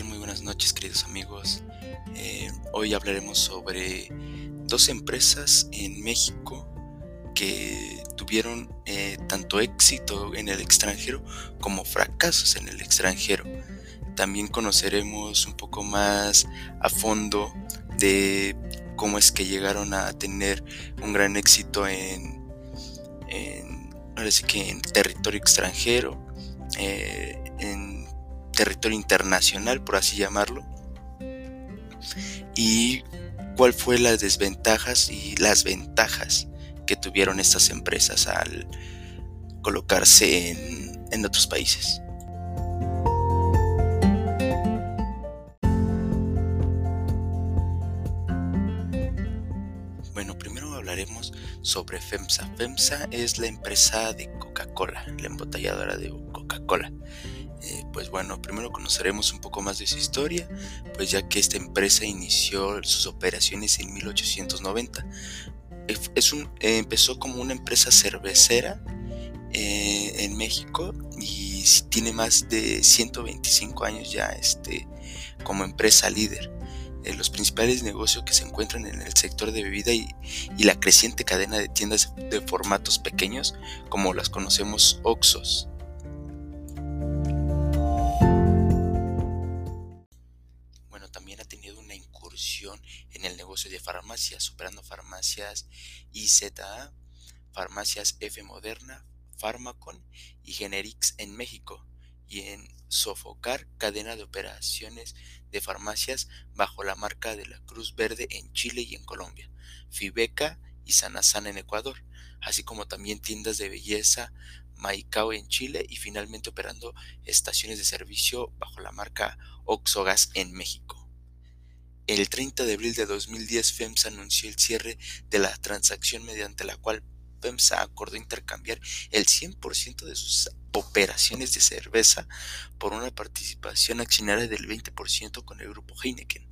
Muy buenas noches queridos amigos. Eh, hoy hablaremos sobre dos empresas en México que tuvieron eh, tanto éxito en el extranjero como fracasos en el extranjero. También conoceremos un poco más a fondo de cómo es que llegaron a tener un gran éxito en, que en territorio extranjero, eh, territorio internacional, por así llamarlo, y cuál fue las desventajas y las ventajas que tuvieron estas empresas al colocarse en, en otros países. Bueno, primero hablaremos sobre FEMSA. FEMSA es la empresa de Coca-Cola, la embotelladora de Coca-Cola. Eh, pues bueno, primero conoceremos un poco más de su historia, pues ya que esta empresa inició sus operaciones en 1890. Es un, empezó como una empresa cervecera eh, en México y tiene más de 125 años ya este, como empresa líder. Eh, los principales negocios que se encuentran en el sector de bebida y, y, la creciente cadena de tiendas de formatos pequeños como las conocemos Oxos. En el negocio de farmacias, superando farmacias IZA, farmacias F Moderna, Pharmacon y Generics en México y en sofocar cadena de operaciones de farmacias bajo la marca de la Cruz Verde en Chile y en Colombia, Fibeca y Sanasana en Ecuador, así como también tiendas de belleza Maicao en Chile y finalmente operando estaciones de servicio bajo la marca Oxogas en México. El 30 de abril de 2010, FEMSA anunció el cierre de la transacción mediante la cual FEMSA acordó intercambiar el 100% de sus operaciones de cerveza por una participación accionaria del 20% con el grupo Heineken.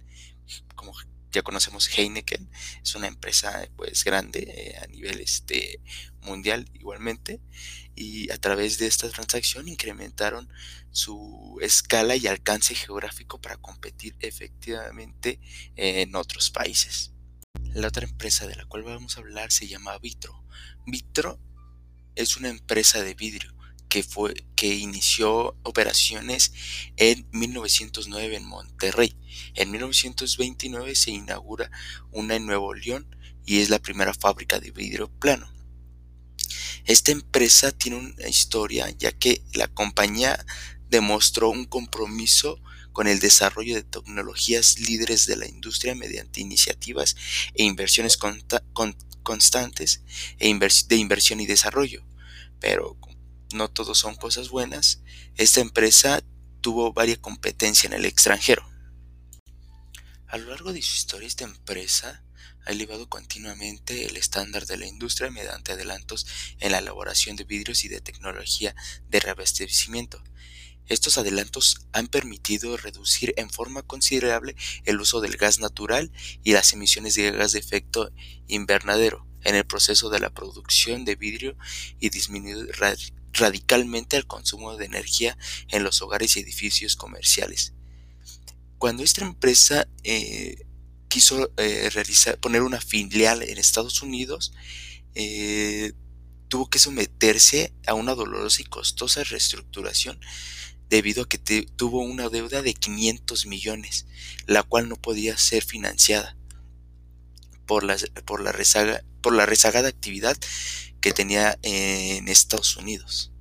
Como ya conocemos Heineken, es una empresa pues grande eh, a nivel este mundial igualmente y a través de esta transacción incrementaron su escala y alcance geográfico para competir efectivamente en otros países. La otra empresa de la cual vamos a hablar se llama Vitro. Vitro es una empresa de vidrio que, fue, que inició operaciones en 1909 en Monterrey. En 1929 se inaugura una en Nuevo León y es la primera fábrica de vidrio plano. Esta empresa tiene una historia ya que la compañía demostró un compromiso con el desarrollo de tecnologías líderes de la industria mediante iniciativas e inversiones constantes e de inversión y desarrollo. Pero no todos son cosas buenas, esta empresa tuvo varias competencia en el extranjero. A lo largo de su historia, esta empresa ha elevado continuamente el estándar de la industria mediante adelantos en la elaboración de vidrios y de tecnología de reabastecimiento. Estos adelantos han permitido reducir en forma considerable el uso del gas natural y las emisiones de gas de efecto invernadero en el proceso de la producción de vidrio y disminuir radicalmente el consumo de energía en los hogares y edificios comerciales. Cuando esta empresa eh, quiso eh, realizar, poner una filial en Estados Unidos, eh, tuvo que someterse a una dolorosa y costosa reestructuración debido a que tuvo una deuda de 500 millones, la cual no podía ser financiada por la, por la, rezaga, por la rezagada actividad que tenía en Estados Unidos.